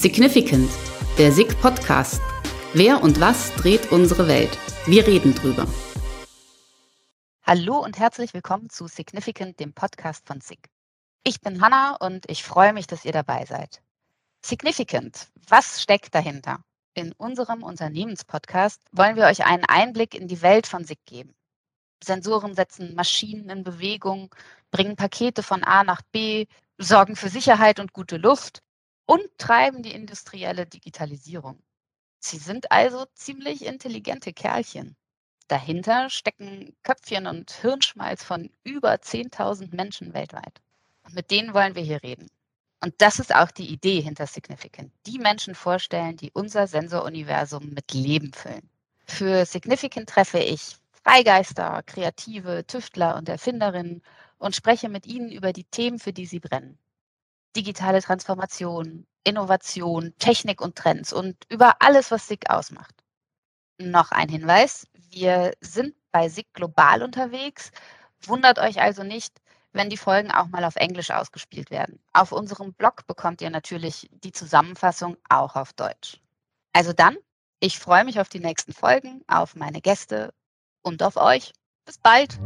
Significant, der SIG Podcast. Wer und was dreht unsere Welt? Wir reden drüber. Hallo und herzlich willkommen zu Significant, dem Podcast von SIG. Ich bin Hanna und ich freue mich, dass ihr dabei seid. Significant, was steckt dahinter? In unserem Unternehmenspodcast wollen wir euch einen Einblick in die Welt von SIG geben. Sensoren setzen Maschinen in Bewegung, bringen Pakete von A nach B, sorgen für Sicherheit und gute Luft und treiben die industrielle Digitalisierung. Sie sind also ziemlich intelligente Kerlchen. Dahinter stecken Köpfchen und Hirnschmalz von über 10.000 Menschen weltweit. Und mit denen wollen wir hier reden. Und das ist auch die Idee hinter Significant. Die Menschen vorstellen, die unser Sensoruniversum mit Leben füllen. Für Significant treffe ich Freigeister, Kreative, Tüftler und Erfinderinnen und spreche mit ihnen über die Themen, für die sie brennen digitale Transformation, Innovation, Technik und Trends und über alles, was SIG ausmacht. Noch ein Hinweis, wir sind bei SIG global unterwegs. Wundert euch also nicht, wenn die Folgen auch mal auf Englisch ausgespielt werden. Auf unserem Blog bekommt ihr natürlich die Zusammenfassung auch auf Deutsch. Also dann, ich freue mich auf die nächsten Folgen, auf meine Gäste und auf euch. Bis bald.